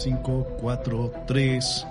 5, 4, 3.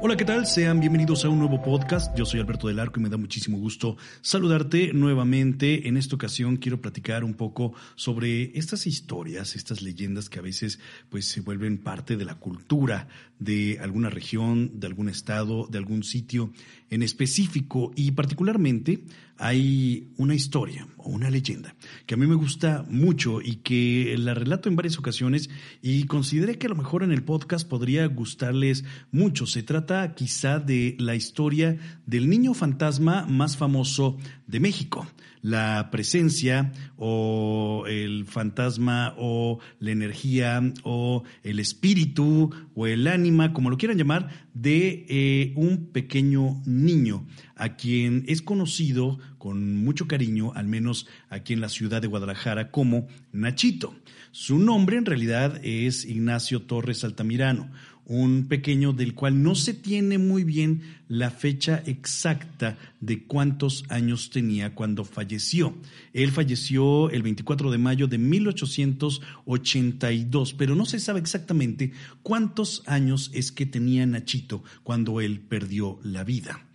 Hola, ¿qué tal? Sean bienvenidos a un nuevo podcast. Yo soy Alberto del Arco y me da muchísimo gusto saludarte nuevamente. En esta ocasión quiero platicar un poco sobre estas historias, estas leyendas que a veces pues se vuelven parte de la cultura de alguna región, de algún estado, de algún sitio en específico y particularmente hay una historia o una leyenda que a mí me gusta mucho y que la relato en varias ocasiones y consideré que a lo mejor en el podcast podría gustarles mucho. Se trata quizá de la historia del niño fantasma más famoso de México la presencia o el fantasma o la energía o el espíritu o el ánima, como lo quieran llamar, de eh, un pequeño niño a quien es conocido con mucho cariño, al menos aquí en la ciudad de Guadalajara, como Nachito. Su nombre en realidad es Ignacio Torres Altamirano un pequeño del cual no se tiene muy bien la fecha exacta de cuántos años tenía cuando falleció. Él falleció el 24 de mayo de 1882, pero no se sabe exactamente cuántos años es que tenía Nachito cuando él perdió la vida.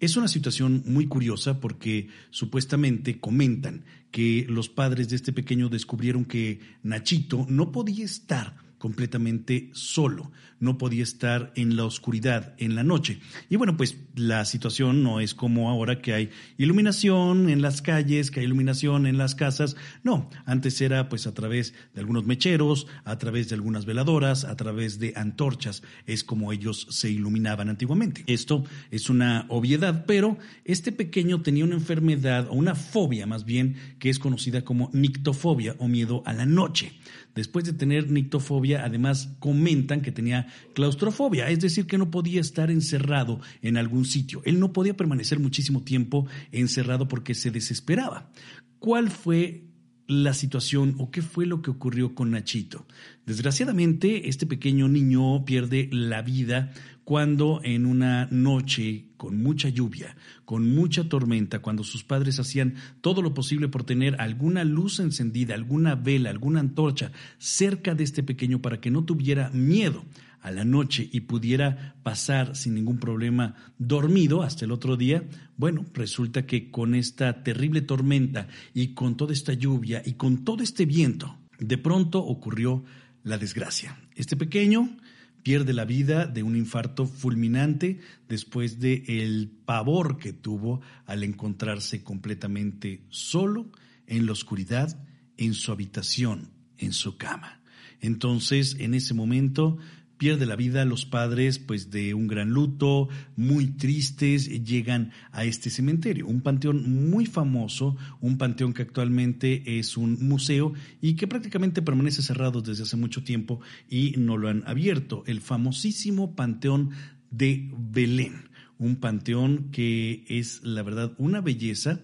Es una situación muy curiosa porque supuestamente comentan que los padres de este pequeño descubrieron que Nachito no podía estar completamente solo, no podía estar en la oscuridad, en la noche. Y bueno, pues la situación no es como ahora que hay iluminación en las calles, que hay iluminación en las casas, no, antes era pues a través de algunos mecheros, a través de algunas veladoras, a través de antorchas, es como ellos se iluminaban antiguamente. Esto es una obviedad, pero este pequeño tenía una enfermedad o una fobia más bien que es conocida como nictofobia o miedo a la noche. Después de tener nictofobia, además comentan que tenía claustrofobia, es decir, que no podía estar encerrado en algún sitio. Él no podía permanecer muchísimo tiempo encerrado porque se desesperaba. ¿Cuál fue la situación o qué fue lo que ocurrió con Nachito. Desgraciadamente, este pequeño niño pierde la vida cuando en una noche con mucha lluvia, con mucha tormenta, cuando sus padres hacían todo lo posible por tener alguna luz encendida, alguna vela, alguna antorcha cerca de este pequeño para que no tuviera miedo a la noche y pudiera pasar sin ningún problema dormido hasta el otro día, bueno, resulta que con esta terrible tormenta y con toda esta lluvia y con todo este viento, de pronto ocurrió la desgracia. Este pequeño pierde la vida de un infarto fulminante después de el pavor que tuvo al encontrarse completamente solo en la oscuridad en su habitación, en su cama. Entonces, en ese momento pierde la vida los padres pues de un gran luto, muy tristes, llegan a este cementerio, un panteón muy famoso, un panteón que actualmente es un museo y que prácticamente permanece cerrado desde hace mucho tiempo y no lo han abierto, el famosísimo Panteón de Belén, un panteón que es la verdad una belleza,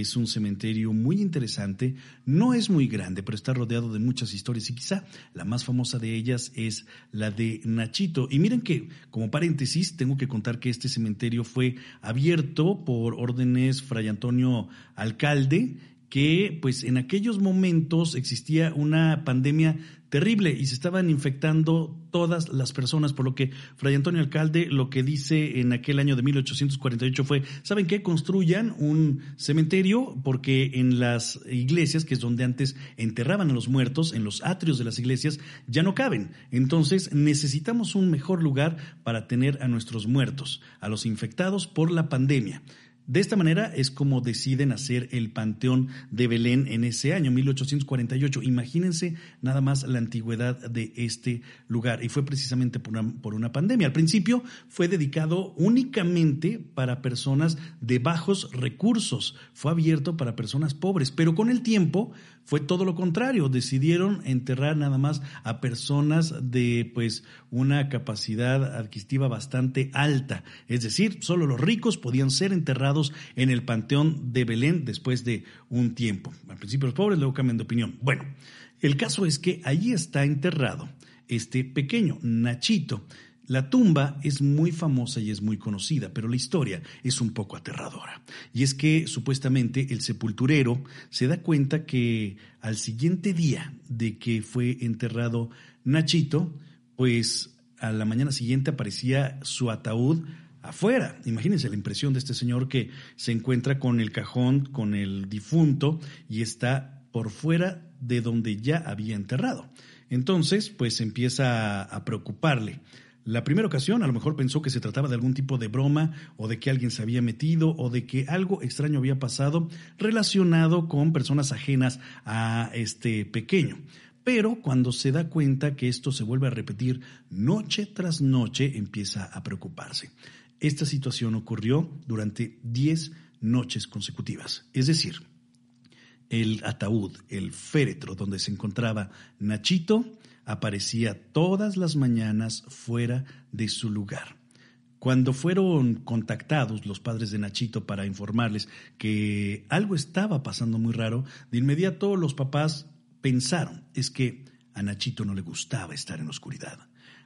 es un cementerio muy interesante, no es muy grande, pero está rodeado de muchas historias y quizá la más famosa de ellas es la de Nachito. Y miren que, como paréntesis, tengo que contar que este cementerio fue abierto por órdenes Fray Antonio Alcalde que pues en aquellos momentos existía una pandemia terrible y se estaban infectando todas las personas, por lo que Fray Antonio Alcalde lo que dice en aquel año de 1848 fue, ¿saben qué? Construyan un cementerio porque en las iglesias, que es donde antes enterraban a los muertos, en los atrios de las iglesias, ya no caben. Entonces necesitamos un mejor lugar para tener a nuestros muertos, a los infectados por la pandemia. De esta manera es como deciden hacer el Panteón de Belén en ese año, 1848. Imagínense nada más la antigüedad de este lugar. Y fue precisamente por una, por una, pandemia. Al principio fue dedicado únicamente para personas de bajos recursos. Fue abierto para personas pobres. Pero con el tiempo fue todo lo contrario. Decidieron enterrar nada más a personas de pues una capacidad adquisitiva bastante alta. Es decir, solo los ricos podían ser enterrados en el Panteón de Belén después de un tiempo. Al principio los pobres, luego cambian de opinión. Bueno, el caso es que allí está enterrado este pequeño Nachito. La tumba es muy famosa y es muy conocida, pero la historia es un poco aterradora. Y es que supuestamente el sepulturero se da cuenta que al siguiente día de que fue enterrado Nachito, pues a la mañana siguiente aparecía su ataúd afuera. Imagínense la impresión de este señor que se encuentra con el cajón, con el difunto y está por fuera de donde ya había enterrado. Entonces, pues empieza a preocuparle. La primera ocasión a lo mejor pensó que se trataba de algún tipo de broma o de que alguien se había metido o de que algo extraño había pasado relacionado con personas ajenas a este pequeño. Pero cuando se da cuenta que esto se vuelve a repetir noche tras noche, empieza a preocuparse. Esta situación ocurrió durante 10 noches consecutivas. Es decir, el ataúd, el féretro donde se encontraba Nachito, aparecía todas las mañanas fuera de su lugar. Cuando fueron contactados los padres de Nachito para informarles que algo estaba pasando muy raro, de inmediato los papás pensaron, es que a Nachito no le gustaba estar en la oscuridad.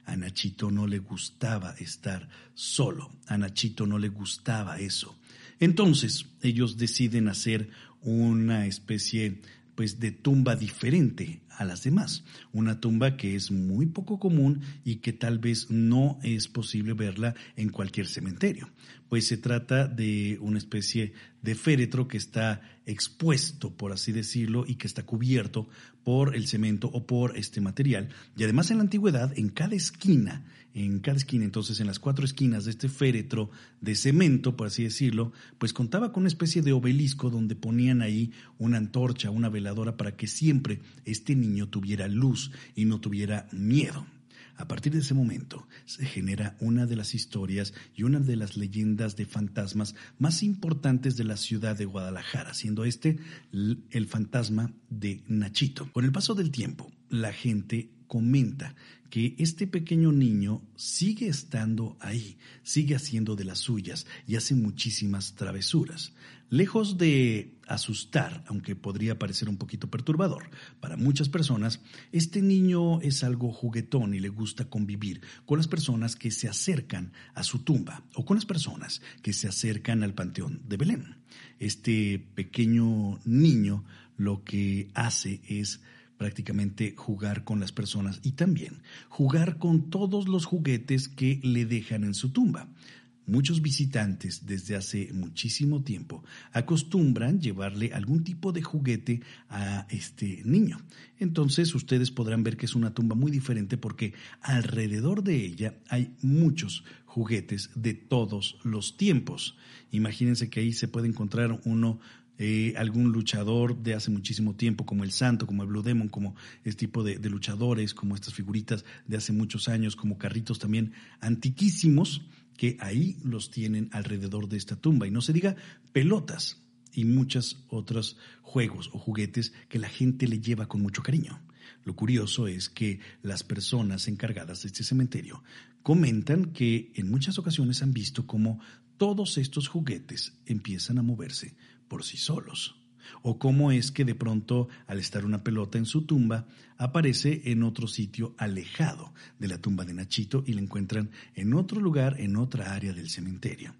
A Nachito no le gustaba estar solo. A Nachito no le gustaba eso. Entonces ellos deciden hacer una especie pues de tumba diferente a las demás. Una tumba que es muy poco común y que tal vez no es posible verla en cualquier cementerio, pues se trata de una especie de féretro que está expuesto, por así decirlo, y que está cubierto por el cemento o por este material. Y además en la antigüedad, en cada esquina en cada esquina, entonces en las cuatro esquinas de este féretro de cemento, por así decirlo, pues contaba con una especie de obelisco donde ponían ahí una antorcha, una veladora para que siempre este niño tuviera luz y no tuviera miedo. A partir de ese momento se genera una de las historias y una de las leyendas de fantasmas más importantes de la ciudad de Guadalajara, siendo este el fantasma de Nachito. Con el paso del tiempo, la gente comenta que este pequeño niño sigue estando ahí, sigue haciendo de las suyas y hace muchísimas travesuras. Lejos de asustar, aunque podría parecer un poquito perturbador para muchas personas, este niño es algo juguetón y le gusta convivir con las personas que se acercan a su tumba o con las personas que se acercan al Panteón de Belén. Este pequeño niño lo que hace es prácticamente jugar con las personas y también jugar con todos los juguetes que le dejan en su tumba. Muchos visitantes desde hace muchísimo tiempo acostumbran llevarle algún tipo de juguete a este niño. Entonces ustedes podrán ver que es una tumba muy diferente porque alrededor de ella hay muchos juguetes de todos los tiempos. Imagínense que ahí se puede encontrar uno eh, algún luchador de hace muchísimo tiempo, como el Santo, como el Blue Demon, como este tipo de, de, luchadores, como estas figuritas de hace muchos años, como carritos también antiquísimos, que ahí los tienen alrededor de esta tumba. Y no se diga pelotas y muchos otros juegos o juguetes que la gente le lleva con mucho cariño. Lo curioso es que las personas encargadas de este cementerio comentan que en muchas ocasiones han visto cómo todos estos juguetes empiezan a moverse por sí solos. O cómo es que de pronto, al estar una pelota en su tumba, aparece en otro sitio alejado de la tumba de Nachito y la encuentran en otro lugar, en otra área del cementerio.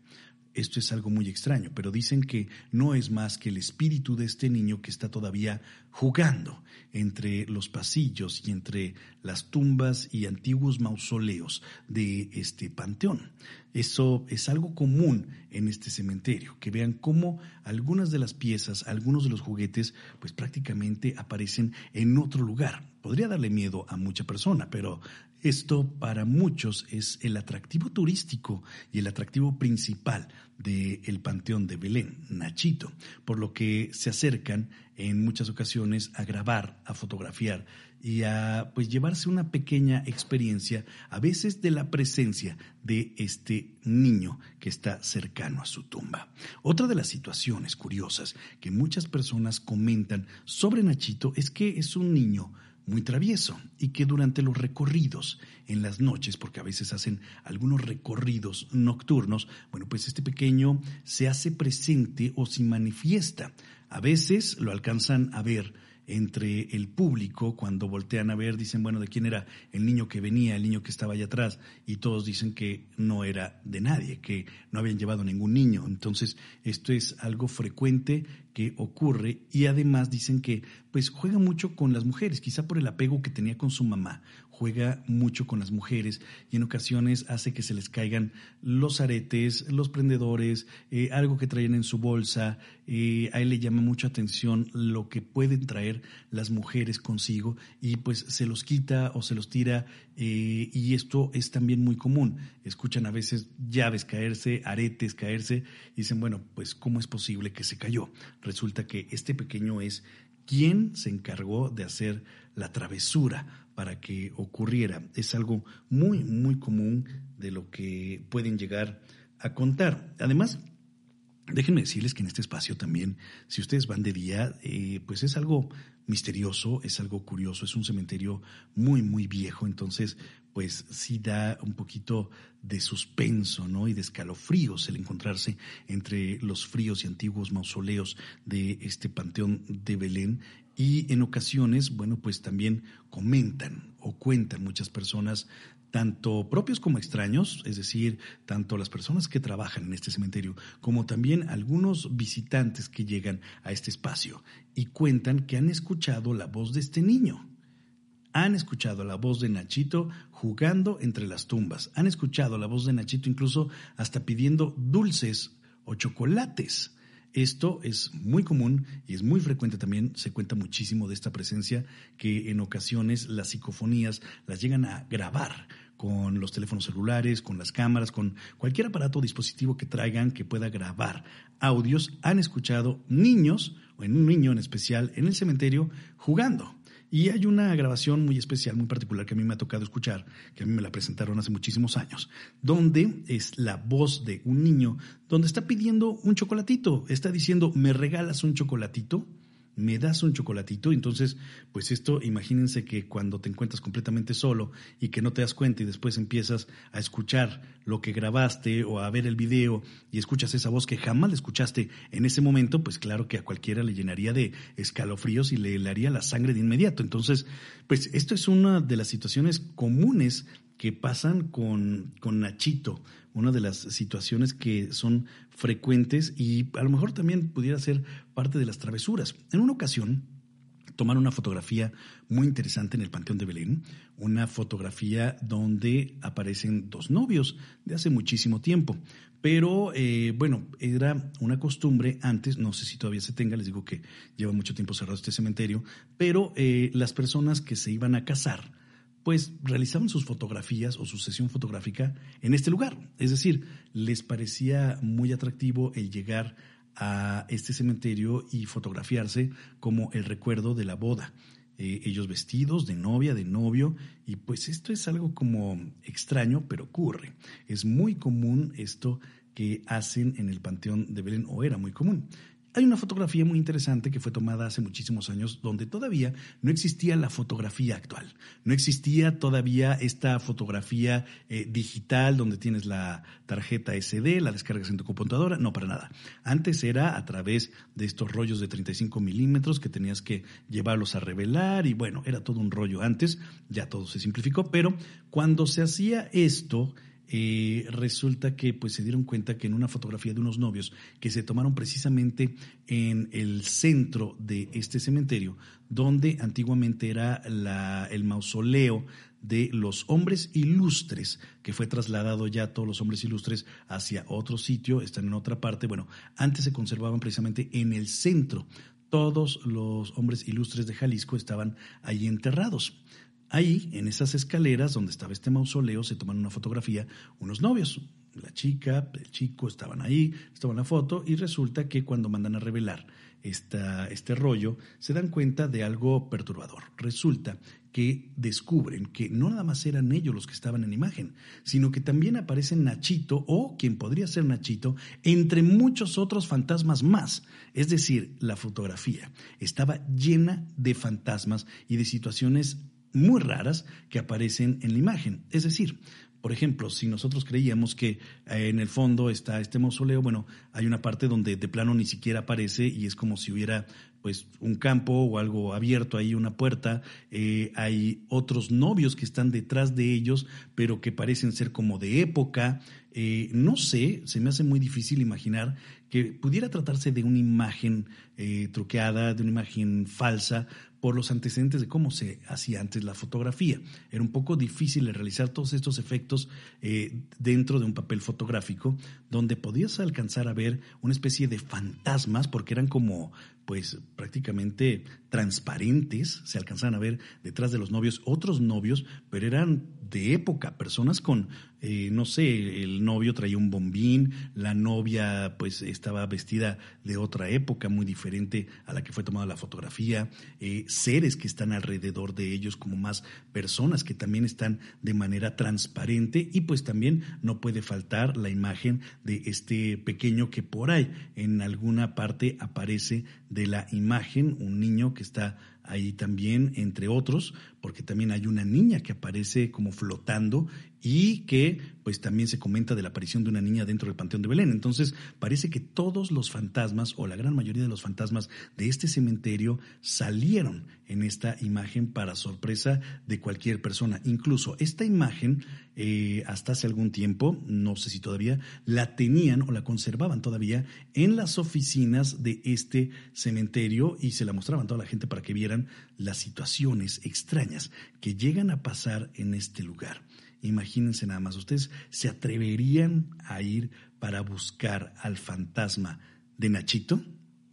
Esto es algo muy extraño, pero dicen que no es más que el espíritu de este niño que está todavía jugando entre los pasillos y entre las tumbas y antiguos mausoleos de este panteón. Eso es algo común en este cementerio, que vean cómo algunas de las piezas, algunos de los juguetes, pues prácticamente aparecen en otro lugar. Podría darle miedo a mucha persona, pero esto para muchos es el atractivo turístico y el atractivo principal del Panteón de Belén, Nachito, por lo que se acercan en muchas ocasiones a grabar, a fotografiar y a pues llevarse una pequeña experiencia a veces de la presencia de este niño que está cercano a su tumba. Otra de las situaciones curiosas que muchas personas comentan sobre Nachito es que es un niño muy travieso y que durante los recorridos en las noches, porque a veces hacen algunos recorridos nocturnos, bueno, pues este pequeño se hace presente o se manifiesta. A veces lo alcanzan a ver entre el público cuando voltean a ver, dicen, bueno, ¿de quién era el niño que venía, el niño que estaba allá atrás? Y todos dicen que no era de nadie, que no habían llevado ningún niño. Entonces, esto es algo frecuente que ocurre y además dicen que pues juega mucho con las mujeres, quizá por el apego que tenía con su mamá, juega mucho con las mujeres y en ocasiones hace que se les caigan los aretes, los prendedores, eh, algo que traen en su bolsa. Eh, a él le llama mucha atención lo que pueden traer las mujeres consigo y pues se los quita o se los tira eh, y esto es también muy común. Escuchan a veces llaves caerse, aretes caerse y dicen, bueno, pues ¿cómo es posible que se cayó? Resulta que este pequeño es quien se encargó de hacer la travesura para que ocurriera. Es algo muy, muy común de lo que pueden llegar a contar. Además, déjenme decirles que en este espacio también, si ustedes van de día, eh, pues es algo misterioso, es algo curioso, es un cementerio muy, muy viejo, entonces pues sí da un poquito de suspenso, ¿no? Y de escalofríos el encontrarse entre los fríos y antiguos mausoleos de este panteón de Belén y en ocasiones, bueno, pues también comentan o cuentan muchas personas, tanto propios como extraños, es decir, tanto las personas que trabajan en este cementerio como también algunos visitantes que llegan a este espacio y cuentan que han escuchado la voz de este niño. Han escuchado la voz de Nachito jugando entre las tumbas. Han escuchado la voz de Nachito incluso hasta pidiendo dulces o chocolates. Esto es muy común y es muy frecuente también, se cuenta muchísimo de esta presencia que en ocasiones las psicofonías las llegan a grabar con los teléfonos celulares, con las cámaras, con cualquier aparato o dispositivo que traigan que pueda grabar audios. Han escuchado niños, o en un niño en especial, en el cementerio jugando. Y hay una grabación muy especial, muy particular que a mí me ha tocado escuchar, que a mí me la presentaron hace muchísimos años, donde es la voz de un niño, donde está pidiendo un chocolatito, está diciendo, ¿me regalas un chocolatito? Me das un chocolatito. Entonces, pues esto, imagínense que cuando te encuentras completamente solo y que no te das cuenta y después empiezas a escuchar lo que grabaste o a ver el video y escuchas esa voz que jamás escuchaste en ese momento, pues claro que a cualquiera le llenaría de escalofríos y le haría la sangre de inmediato. Entonces, pues esto es una de las situaciones comunes que pasan con, con Nachito, una de las situaciones que son frecuentes y a lo mejor también pudiera ser parte de las travesuras. En una ocasión, tomaron una fotografía muy interesante en el Panteón de Belén, una fotografía donde aparecen dos novios de hace muchísimo tiempo. Pero eh, bueno, era una costumbre antes, no sé si todavía se tenga, les digo que lleva mucho tiempo cerrado este cementerio, pero eh, las personas que se iban a casar, pues realizaban sus fotografías o su sesión fotográfica en este lugar. Es decir, les parecía muy atractivo el llegar a este cementerio y fotografiarse como el recuerdo de la boda. Eh, ellos vestidos de novia, de novio, y pues esto es algo como extraño, pero ocurre. Es muy común esto que hacen en el Panteón de Belén, o era muy común. Hay una fotografía muy interesante que fue tomada hace muchísimos años donde todavía no existía la fotografía actual. No existía todavía esta fotografía eh, digital donde tienes la tarjeta SD, la descargas en tu computadora. No, para nada. Antes era a través de estos rollos de 35 milímetros que tenías que llevarlos a revelar y bueno, era todo un rollo antes. Ya todo se simplificó, pero cuando se hacía esto, eh, resulta que pues se dieron cuenta que en una fotografía de unos novios que se tomaron precisamente en el centro de este cementerio, donde antiguamente era la, el mausoleo de los hombres ilustres, que fue trasladado ya todos los hombres ilustres hacia otro sitio, están en otra parte. Bueno, antes se conservaban precisamente en el centro. Todos los hombres ilustres de Jalisco estaban ahí enterrados. Ahí, en esas escaleras donde estaba este mausoleo, se toman una fotografía unos novios. La chica, el chico estaban ahí, estaban la foto y resulta que cuando mandan a revelar esta, este rollo, se dan cuenta de algo perturbador. Resulta que descubren que no nada más eran ellos los que estaban en imagen, sino que también aparece Nachito o quien podría ser Nachito entre muchos otros fantasmas más. Es decir, la fotografía estaba llena de fantasmas y de situaciones muy raras que aparecen en la imagen. Es decir, por ejemplo, si nosotros creíamos que eh, en el fondo está este mausoleo, bueno, hay una parte donde de plano ni siquiera aparece y es como si hubiera pues un campo o algo abierto ahí, una puerta. Eh, hay otros novios que están detrás de ellos, pero que parecen ser como de época. Eh, no sé, se me hace muy difícil imaginar que pudiera tratarse de una imagen truqueada, de una imagen falsa, por los antecedentes de cómo se hacía antes la fotografía. Era un poco difícil realizar todos estos efectos eh, dentro de un papel fotográfico, donde podías alcanzar a ver una especie de fantasmas, porque eran como pues prácticamente transparentes, se alcanzaban a ver detrás de los novios otros novios, pero eran de época, personas con, eh, no sé, el novio traía un bombín, la novia pues estaba vestida de otra época muy diferente a la que fue tomada la fotografía, eh, seres que están alrededor de ellos como más personas que también están de manera transparente y pues también no puede faltar la imagen de este pequeño que por ahí en alguna parte aparece de la imagen, un niño que está ahí también, entre otros, porque también hay una niña que aparece como flotando y que pues también se comenta de la aparición de una niña dentro del Panteón de Belén. Entonces parece que todos los fantasmas o la gran mayoría de los fantasmas de este cementerio salieron en esta imagen para sorpresa de cualquier persona. Incluso esta imagen eh, hasta hace algún tiempo, no sé si todavía, la tenían o la conservaban todavía en las oficinas de este cementerio y se la mostraban a toda la gente para que vieran las situaciones extrañas que llegan a pasar en este lugar. Imagínense nada más, ¿ustedes se atreverían a ir para buscar al fantasma de Nachito?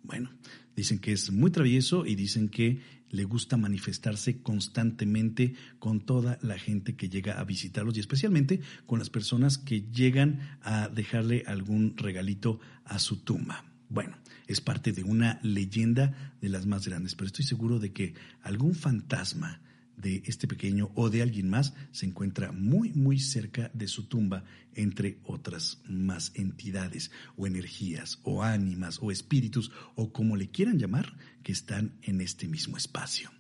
Bueno, dicen que es muy travieso y dicen que le gusta manifestarse constantemente con toda la gente que llega a visitarlos y especialmente con las personas que llegan a dejarle algún regalito a su tumba. Bueno, es parte de una leyenda de las más grandes, pero estoy seguro de que algún fantasma de este pequeño o de alguien más se encuentra muy, muy cerca de su tumba, entre otras más entidades o energías o ánimas o espíritus o como le quieran llamar, que están en este mismo espacio.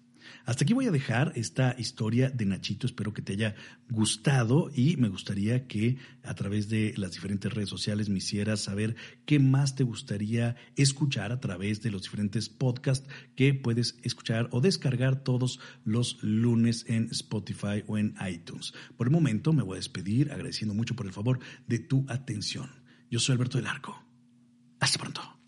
Hasta aquí voy a dejar esta historia de Nachito. Espero que te haya gustado y me gustaría que a través de las diferentes redes sociales me hicieras saber qué más te gustaría escuchar a través de los diferentes podcasts que puedes escuchar o descargar todos los lunes en Spotify o en iTunes. Por el momento me voy a despedir agradeciendo mucho por el favor de tu atención. Yo soy Alberto del Arco. Hasta pronto.